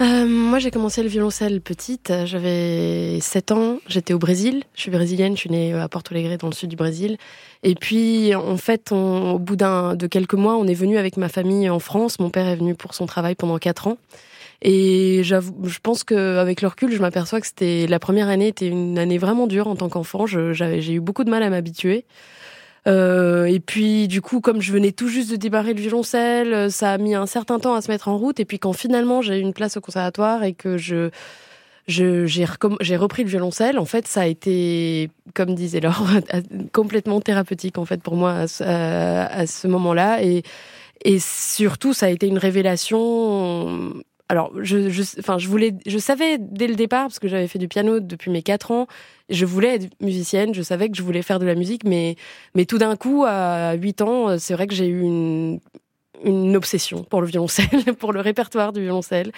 G: Euh, moi, j'ai commencé le violoncelle petite. J'avais 7 ans. J'étais au Brésil. Je suis brésilienne. Je suis née à Porto Alegre, dans le sud du Brésil. Et puis, en fait, on- au bout d'un, de quelques mois, on est venu avec ma famille en France. Mon père est venu pour son travail pendant 4 ans. Et je pense qu'avec le recul, je m'aperçois que c'était la première année était une année vraiment dure en tant qu'enfant. Je- J'ai eu beaucoup de mal à m'habituer. Euh, et puis du coup, comme je venais tout juste de débarrer le violoncelle, euh, ça a mis un certain temps à se mettre en route. Et puis quand finalement j'ai eu une place au conservatoire et que je je- j'ai j'ai repris le violoncelle, en fait, ça a été, comme disait Laure, complètement thérapeutique en fait pour moi à ce, à ce moment-là. Et et surtout, ça a été une révélation. Alors, je, je, enfin, je voulais, je savais dès le départ parce que j'avais fait du piano depuis mes 4 ans. Je voulais être musicienne. Je savais que je voulais faire de la musique, mais, mais tout d'un coup, à 8 ans, c'est vrai que j'ai eu une, une obsession pour le violoncelle, pour le répertoire du violoncelle.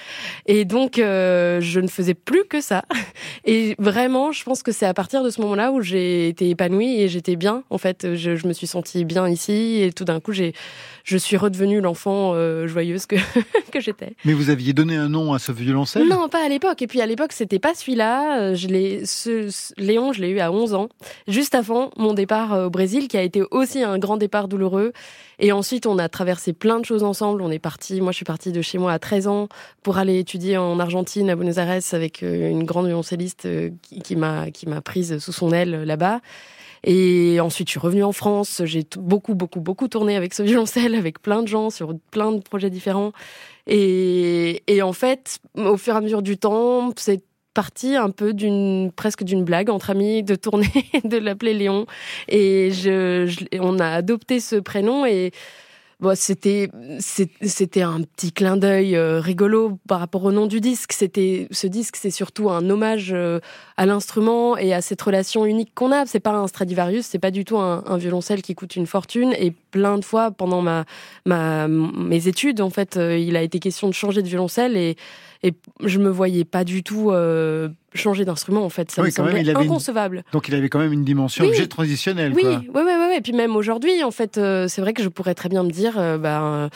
G: Et donc, euh, je ne faisais plus que ça. Et vraiment, je pense que c'est à partir de ce moment-là où j'ai été épanouie et j'étais bien. En fait, je, je me suis sentie bien ici et tout d'un coup, j'ai, je suis redevenue l'enfant euh, joyeuse que, que j'étais.
D: Mais vous aviez donné un nom à ce violoncelle?
G: Non, pas à l'époque. Et puis à l'époque, c'était pas celui-là. Euh, Je l'ai, ce, ce- Léon, je l'ai eu à 11 ans, juste avant mon départ euh, au Brésil, qui a été aussi un grand départ douloureux. Et ensuite, on a traversé plein de choses ensemble. On est parti. Moi, je suis partie de chez moi à 13 ans pour aller étudier en Argentine, à Buenos Aires, avec euh, une grande violoncelliste euh, qui, m'a qui m'a prise sous son aile euh, là-bas. Et ensuite, je suis revenue en France. J'ai beaucoup, beaucoup, beaucoup tourné avec ce violoncelle, avec plein de gens, sur plein de projets différents. Et, et en fait, au fur et à mesure du temps, c'est parti un peu d'une presque d'une blague entre amis de tourner de l'appeler Léon. Et je, on a adopté ce prénom et bon, c'était c'était un petit clin d'œil euh, rigolo par rapport au nom du disque. C'était ce disque c'est surtout un hommage euh, à l'instrument et à cette relation unique qu'on a. C'est pas un Stradivarius c'est pas du tout un, un violoncelle qui coûte une fortune. Et plein de fois pendant ma ma mes études en fait euh, il a été question de changer de violoncelle et et je me voyais pas du tout euh, changer d'instrument en fait ça
D: Oui,
G: me
D: même,
G: semblait
D: il avait une-
G: inconcevable
D: Donc il avait quand même une dimension
G: Oui.
D: objet transitionnel.
G: oui, ouais, ouais, ouais. Et puis même aujourd'hui, en fait, euh, c'est vrai que je pourrais très bien me dire, euh, ben,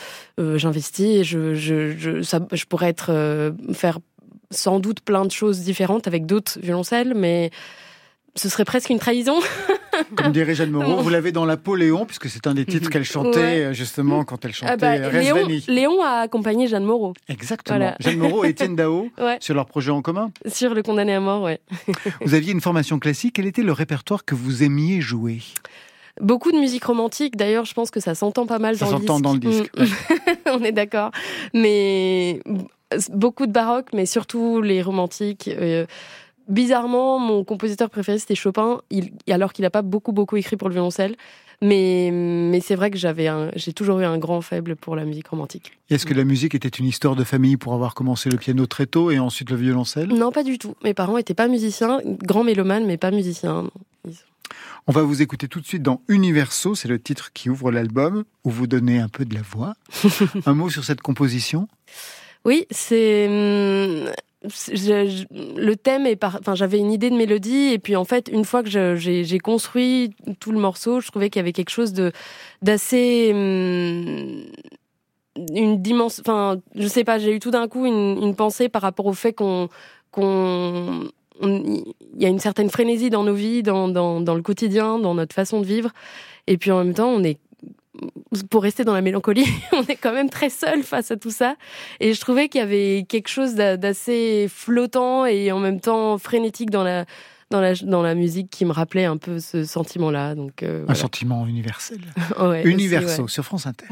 G: j'investis et je, je, je, ça, je pourrais être faire sans doute plein de choses différentes avec d'autres violoncelles, mais ce serait presque une trahison.
D: Comme dirait Jeanne Moreau, vous l'avez dans la peau Léon, puisque c'est un des titres qu'elle chantait
G: Ouais.
D: euh, justement quand elle chantait
G: Ah bah,
D: euh,
G: Léon,
D: Resveni.
G: Léon a accompagné Jeanne Moreau.
D: Exactement.
G: Voilà.
D: Jeanne Moreau et Étienne Dao
G: Ouais.
D: sur leur projet en commun.
G: Sur le condamné à mort, ouais.
D: Vous aviez une formation classique. Quel était le répertoire que vous aimiez jouer?
G: Beaucoup de musique romantique. D'ailleurs, je pense que ça s'entend pas mal
D: Ça
G: dans le disque.
D: s'entend dans le disque.
G: On est d'accord. Mais beaucoup de baroque, mais surtout les romantiques. Euh, bizarrement, mon compositeur préféré c'était Chopin, il, alors qu'il n'a pas beaucoup beaucoup écrit pour le violoncelle. Mais, mais c'est vrai que j'avais j'ai toujours eu un grand faible pour la musique romantique.
D: Est-ce que la musique était une histoire de famille pour avoir commencé le piano très tôt et ensuite le violoncelle?
G: Non, pas du tout. Mes parents étaient pas musiciens, grands mélomanes, mais pas musiciens. non. Ils-
D: On va vous écouter tout de suite dans Universo, c'est le titre qui ouvre l'album, où vous donnez un peu de la voix. un mot sur cette composition?
G: Oui, c'est hum, le thème est par. Enfin, j'avais une idée de mélodie et puis en fait, une fois que j'ai construit tout le morceau, je trouvais qu'il y avait quelque chose de d'assez hum, une dimension. Enfin, je sais pas. J'ai eu tout d'un coup une, pensée par rapport au fait qu'on qu'on on- il y a une certaine frénésie dans nos vies, dans, dans le quotidien, dans notre façon de vivre. Et puis en même temps, on est pour rester dans la mélancolie, on est quand même très seul face à tout ça. Et je trouvais qu'il y avait quelque chose d'a- d'assez flottant et en même temps frénétique dans la dans la dans la musique qui me rappelait un peu ce sentiment-là. Donc euh,
D: Un sentiment universel.
G: Ouais, aussi, ouais.
D: sur France Inter.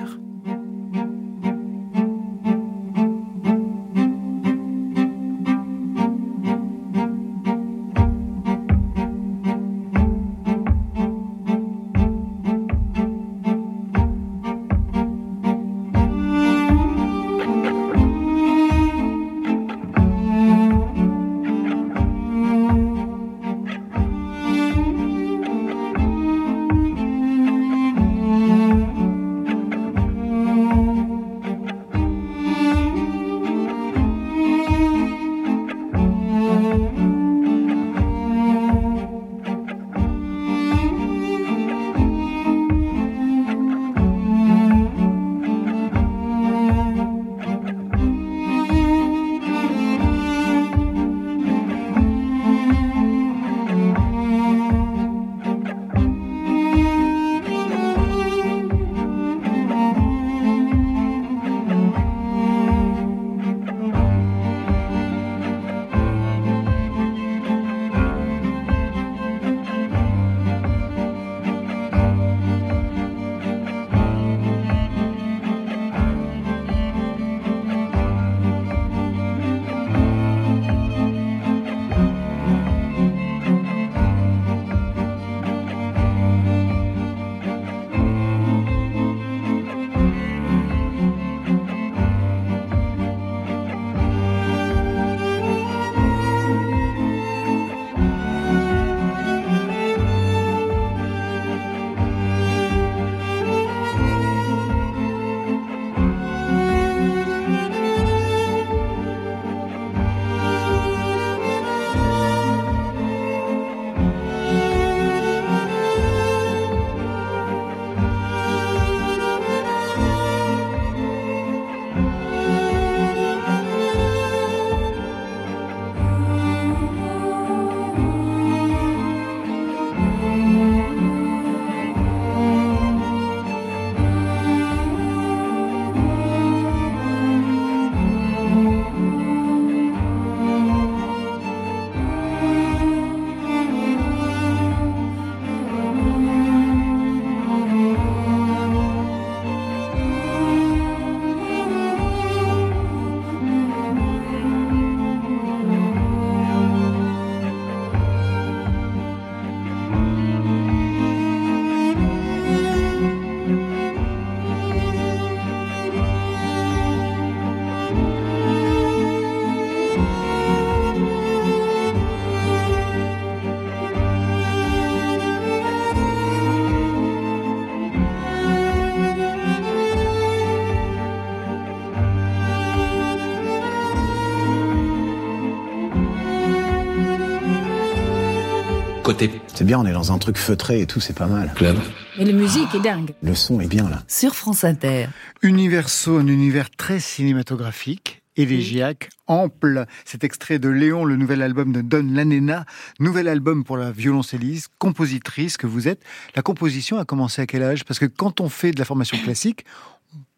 L: Côté
O: C'est bien, on est dans un truc feutré et tout, c'est pas mal.
L: club.
E: Mais la musique est dingue.
O: Le son est bien là.
A: Sur France Inter.
D: Universo, un univers très cinématographique, élégiaque, ample. Cet extrait de Léon, le nouvel album de Don Lanena, nouvel album pour la violoncelliste, compositrice que vous êtes. La composition a commencé à quel âge? Parce que quand on fait de la formation classique,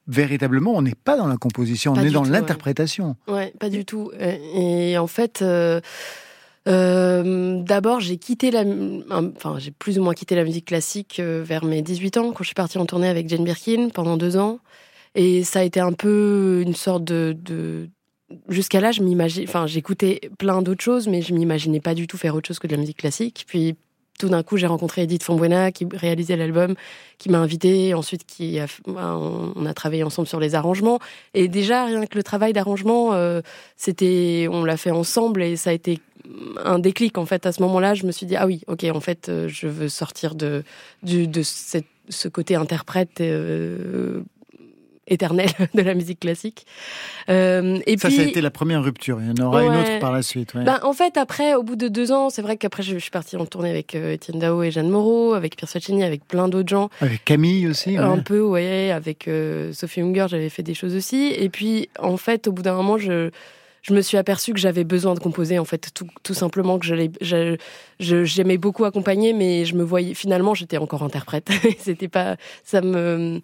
D: véritablement, on n'est pas dans la composition,
G: Pas
D: on est dans l'interprétation.
G: Ouais, pas du tout. Et en fait, euh, euh, d'abord, j'ai quitté la, plus ou moins quitté la musique classique euh, vers mes 18 ans, quand je suis partie en tournée avec Jane Birkin pendant deux ans. Et ça a été un peu une sorte de, jusqu'à là, je j'écoutais plein d'autres choses, mais je m'imaginais pas du tout faire autre chose que de la musique classique. Puis tout d'un coup, j'ai rencontré Edith Fonbuena qui réalisait l'album, qui m'a invité, ensuite qui a, on a travaillé ensemble sur les arrangements. Et déjà, rien que le travail d'arrangement, euh, c'était, on l'a fait ensemble et ça a été un déclic en fait. À ce moment-là, je me suis dit ah oui, ok, en fait, euh, je veux sortir de de ce côté interprète. euh, éternel de la musique classique. Euh, et
D: Ça,
G: puis,
D: ça a été la première rupture. Il y en aura une autre par la suite. ouais.
G: ben, en fait, après, au bout de deux ans, c'est vrai qu'après, je, suis partie en tournée avec euh, Étienne Dao et Jeanne Moreau, avec Pierre Soccini, avec plein d'autres gens.
D: Avec Camille aussi. ouais.
G: Un peu, ouais, avec euh, Sophie Hunger, j'avais fait des choses aussi. Et puis, en fait, au bout d'un moment, je, je me suis aperçue que j'avais besoin de composer, en fait, tout, tout simplement, que j'allais- j'aimais beaucoup accompagner, mais je me voyais, finalement, j'étais encore interprète. C'était pas, ça me,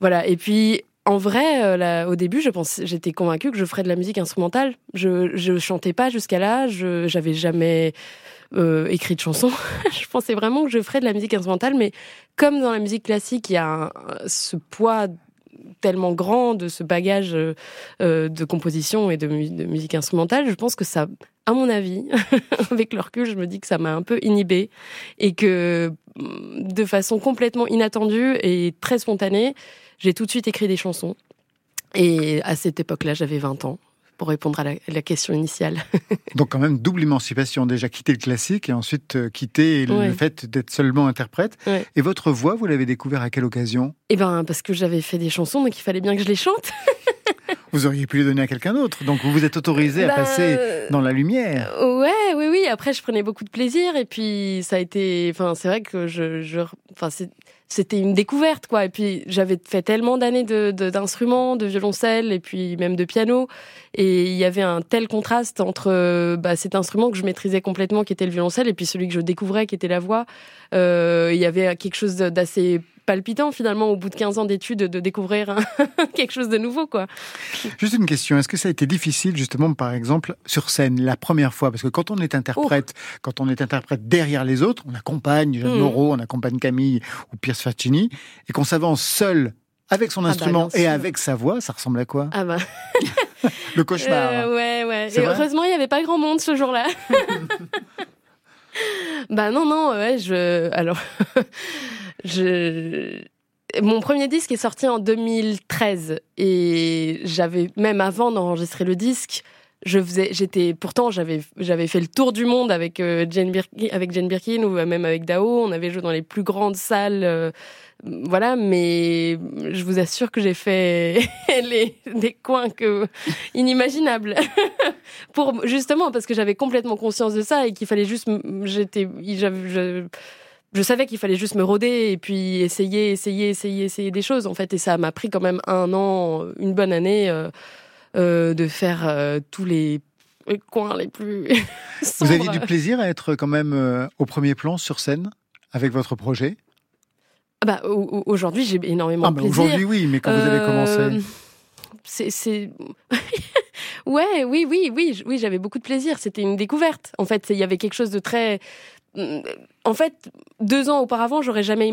G: voilà. Et puis, en vrai, euh, au début, je pense, j'étais convaincue que je ferais de la musique instrumentale. Je, je chantais pas jusqu'à là. Je, j'avais jamais euh, écrit de chansons. je pensais vraiment que je ferais de la musique instrumentale, mais comme dans la musique classique, il y a ce poids tellement grand de ce bagage euh, de composition et de, musique instrumentale, je pense que ça, à mon avis, avec le recul, je me dis que ça m'a un peu inhibé et que de façon complètement inattendue et très spontanée, j'ai tout de suite écrit des chansons. Et à cette époque-là, j'avais 20 ans pour répondre à la, question initiale.
D: Donc quand même double émancipation, déjà quitter le classique et ensuite euh, quitter le fait d'être seulement interprète. Et votre voix, vous l'avez découvert à quelle occasion?
G: Eh ben parce que j'avais fait des chansons, donc il fallait bien que je les chante.
D: vous auriez pu les donner à quelqu'un d'autre, donc vous vous êtes autorisé à bah, passer dans la lumière.
G: Ouais, oui, oui. Après, je prenais beaucoup de plaisir et puis ça a été, enfin, c'est vrai que je, je enfin, c'est c'était une découverte quoi. Et puis j'avais fait tellement d'années de, d'instruments de, violoncelle et puis même de piano. Et il y avait un tel contraste entre bah, cet instrument que je maîtrisais complètement qui était le violoncelle et puis celui que je découvrais qui était la voix. Euh, il y avait quelque chose d'assez palpitant finalement au bout de 15 ans d'études de découvrir quelque chose de nouveau quoi.
D: Juste une question, est-ce que ça a été difficile justement par exemple sur scène la première fois? Parce que quand on est interprète, quand on est interprète derrière les autres, on accompagne Jeanne mmh. Moreau, on accompagne Camille ou Pierce Faccini et qu'on s'avance seul avec son ah bah, instrument et avec sa voix, ça ressemble à quoi?
G: Ah bah
D: le cauchemar.
G: Euh, ouais ouais. Et heureusement, il n'y avait pas grand monde ce jour-là. bah non non, ouais, je alors mon premier disque est sorti en 2013 et j'avais même avant d'enregistrer le disque, je faisais, j'étais, pourtant j'avais, j'avais fait le tour du monde avec euh, Jane Birkin, ou même avec Dao. On avait joué dans les plus grandes salles, euh, voilà. Mais je vous assure que j'ai fait des coins inimaginables pour justement parce que j'avais complètement conscience de ça et qu'il fallait juste, j'étais, j'avais, je savais qu'il fallait juste me roder et puis essayer, essayer, essayer, essayer des choses en fait. Et ça m'a pris quand même un an, une bonne année euh, euh, de faire euh, tous les coins les plus.
D: Vous aviez du plaisir à être quand même au premier plan sur scène avec votre projet?
G: Ah bah, Aujourd'hui, j'ai énormément
D: ah,
G: de plaisir.
D: Aujourd'hui, oui, mais quand vous avez commencé
G: c'est ouais oui oui oui oui j'avais beaucoup de plaisir c'était une découverte en fait il y avait quelque chose de très en fait, deux ans auparavant, j'aurais jamais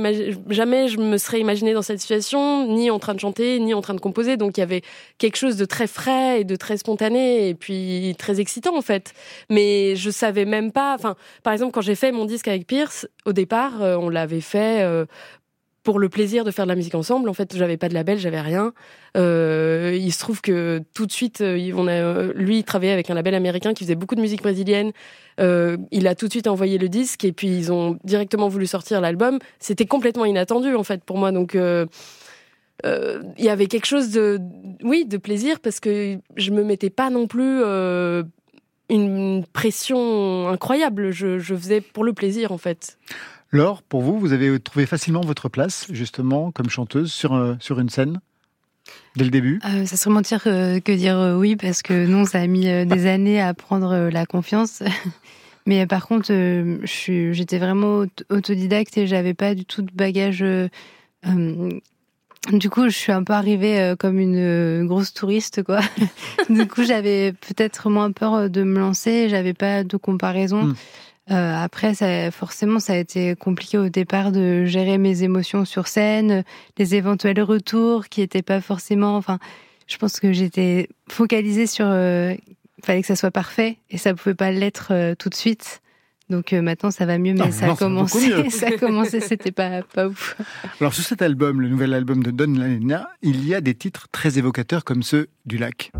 G: jamais je me serais imaginé dans cette situation, ni en train de chanter, ni en train de composer. Donc il y avait quelque chose de très frais et de très spontané et puis très excitant en fait. Mais je savais même pas. Enfin, par exemple, quand j'ai fait mon disque avec Pierce, au départ, euh, on l'avait fait euh, pour le plaisir de faire de la musique ensemble. En fait, j'avais pas de label, j'avais rien. Euh, il se trouve que tout de suite, euh, on a, euh, lui, il travaillait avec un label américain qui faisait beaucoup de musique brésilienne. Euh, il a tout de suite envoyé le disque et puis ils ont directement voulu sortir l'album. C'était complètement inattendu en fait pour moi. Donc euh, euh, il y avait quelque chose de, oui, de plaisir parce que je me mettais pas non plus une pression incroyable. Je, je faisais pour le plaisir en fait.
D: Laure, pour vous, vous avez trouvé facilement votre place, justement, comme chanteuse sur, euh, sur une scène Dès le début?
C: Euh, Ça serait mentir euh, que dire oui, parce que non, ça a mis des années à prendre la confiance. Mais par contre, j'étais vraiment autodidacte et j'avais pas du tout de bagage. du coup, je suis un peu arrivée comme une grosse touriste, quoi. du coup, j'avais peut-être moins peur de me lancer. J'avais pas de comparaison. Hmm. Euh, après, ça, forcément, ça a été compliqué au départ de gérer mes émotions sur scène, les éventuels retours qui n'étaient pas forcément. Enfin, je pense que j'étais focalisée sur. Euh, il fallait que ça soit parfait et ça pouvait pas l'être euh, tout de suite. Donc maintenant, ça va mieux, mais ça, a commencé, ça a commencé. C'était pas pas ouf.
D: Alors sur cet album, le nouvel album de Don Lana, il y a des titres très évocateurs comme ceux du lac.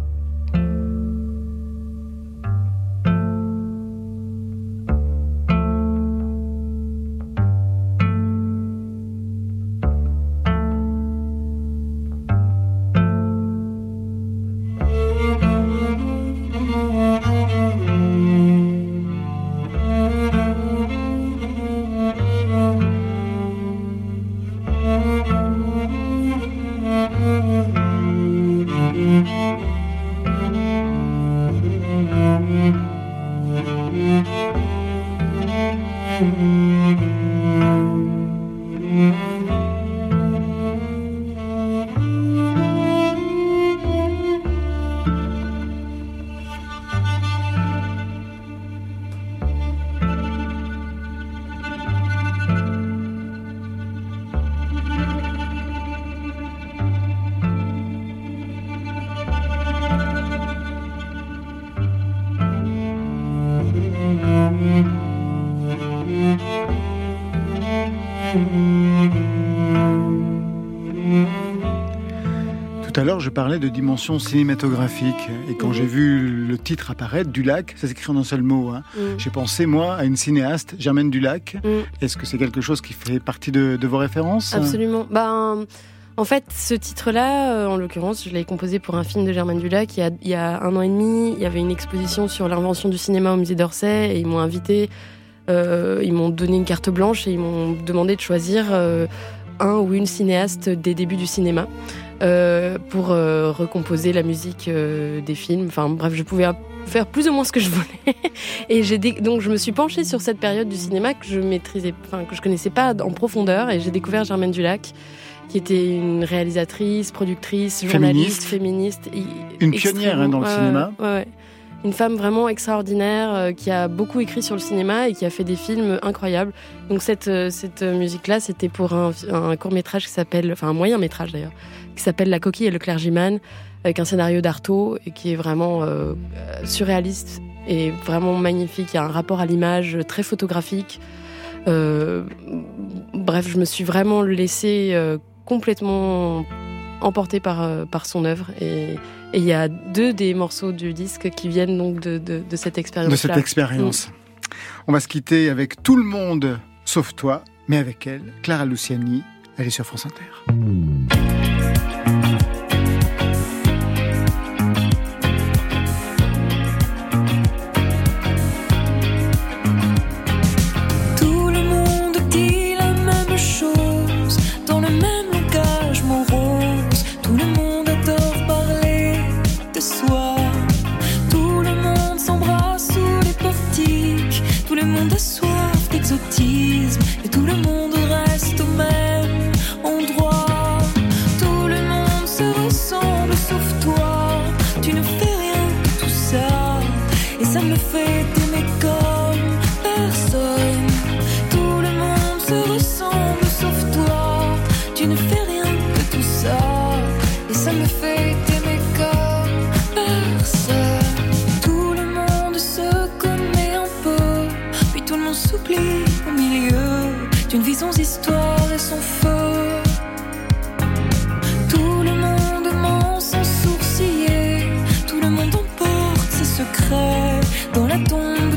D: Parlais de dimension cinématographique. Et quand
G: Mhm.
D: j'ai vu le titre apparaître, Dulac, ça s'écrit en un seul mot. hein.
G: Mm.
D: J'ai pensé, moi, à une cinéaste, Germaine Dulac.
G: Mm.
D: Est-ce que c'est quelque chose qui fait partie de, de vos références?
G: Absolument. Ben, en fait, ce titre-là, euh, en l'occurrence, je l'ai composé pour un film de Germaine Dulac. Il y, a, il y a un an et demi, il y avait une exposition sur l'invention du cinéma au musée d'Orsay et ils m'ont invité. euh, ils m'ont donné une carte blanche et ils m'ont demandé de choisir euh, un ou une cinéaste des débuts du cinéma euh, pour euh, recomposer la musique euh, des films. Enfin, bref, je pouvais faire plus ou moins ce que je voulais. Et j'ai donc je me suis penchée sur cette période du cinéma que je maîtrisais, enfin que je connaissais pas en profondeur, et j'ai découvert Germaine Dulac, qui était une réalisatrice, productrice, journaliste, féministe,
D: Une pionnière, hein, dans le cinéma.
G: ouais, ouais. Une femme vraiment extraordinaire euh, qui a beaucoup écrit sur le cinéma et qui a fait des films incroyables. Donc cette, euh, cette musique-là, c'était pour un, court métrage qui s'appelle, enfin un moyen métrage d'ailleurs, qui s'appelle La coquille et le clergyman, avec un scénario d'Artaud et qui est vraiment euh, surréaliste et vraiment magnifique. Il y a un rapport à l'image très photographique. Euh, bref, je me suis vraiment laissée euh, complètement emportée par, euh, par son œuvre. Et et il y a deux des morceaux du disque qui viennent donc de, de, de cette expérience.
D: de cette expérience. On va se quitter avec tout le monde, sauf toi, mais avec elle, Clara Luciani. Elle est sur France Inter.
J: Monde s'oublie au milieu d'une sans histoire et sans feu. Tout le monde ment sans sourciller. Tout le monde emporte ses secrets. Dans la tombe,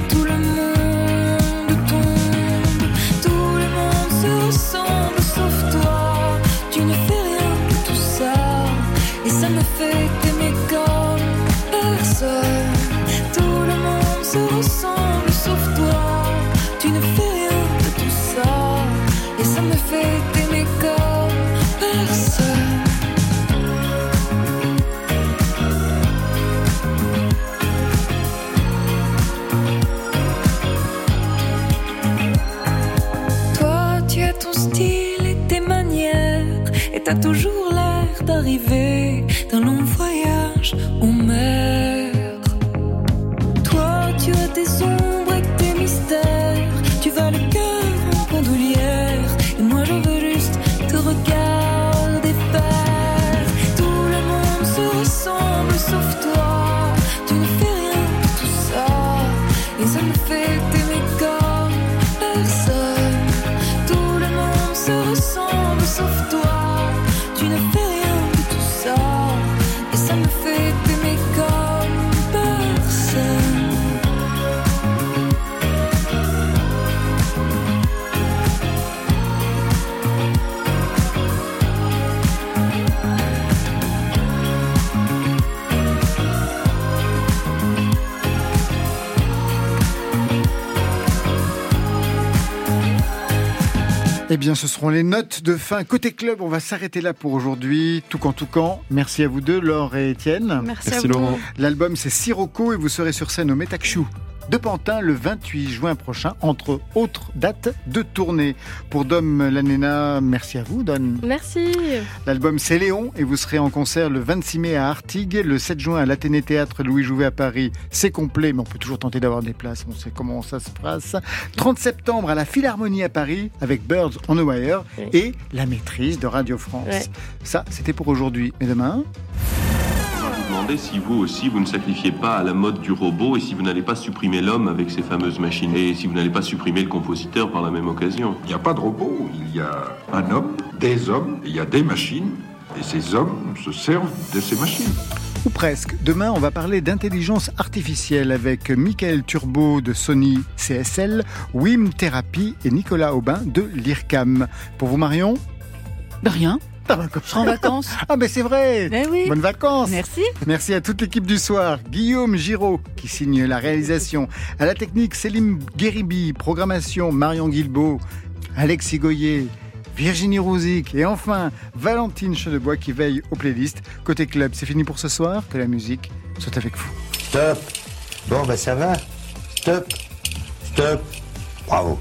J: toujours l'air d'arriver d'un long voyage en mer.
D: Eh bien, ce seront les notes de fin. Côté club, on va s'arrêter là pour aujourd'hui. Tout camp, tout camp. Merci à vous deux, Laure et Étienne.
C: Merci Merci, à vous. Laurent.
D: L'album, c'est Sirocco et vous serez sur scène au Metakshu de Pantin le 28 juin prochain, entre autres dates de tournée. Pour Dom Lanena, merci à vous, Don.
G: Merci.
D: L'album c'est Léon et vous serez en concert le 26 mai à Artigues, le 7 juin à l'Athénée Théâtre Louis Jouvet à Paris. C'est complet, mais on peut toujours tenter d'avoir des places, on sait comment ça se passe. 30 septembre à la Philharmonie à Paris avec Birds on a Wire et la maîtrise de Radio France.
G: Ouais.
D: Ça, c'était pour aujourd'hui. Mais demain
P: Si vous aussi vous ne sacrifiez pas à la mode du robot et si vous n'allez pas supprimer l'homme avec ces fameuses machines et si vous n'allez pas supprimer le compositeur par la même occasion.
Q: Il n'y a pas de robot, il y a un homme, des hommes, il y a des machines Et ces hommes se servent de ces machines.
D: Ou presque. Demain, on va parler d'intelligence artificielle avec Michael Turbo de Sony CSL, Wim Therapy et Nicolas Aubin de l'IRCAM. Pour vous, Marion?
E: De rien.
D: Je
E: serai en vacances.
D: Ah, mais c'est vrai
E: Ben oui.
D: Bonnes vacances
E: Merci.
D: Merci à toute l'équipe du soir. Guillaume Giraud, qui signe la réalisation. À la technique, Céline Guéribi. Programmation, Marion Guilbeault. Alexis Goyer. Virginie Rouzic. Et enfin, Valentine Chedebois qui veille aux playlists. Côté club, c'est fini pour ce soir. Que la musique soit avec vous.
R: Stop. Bon, bah ça va. Stop. Stop. Bravo.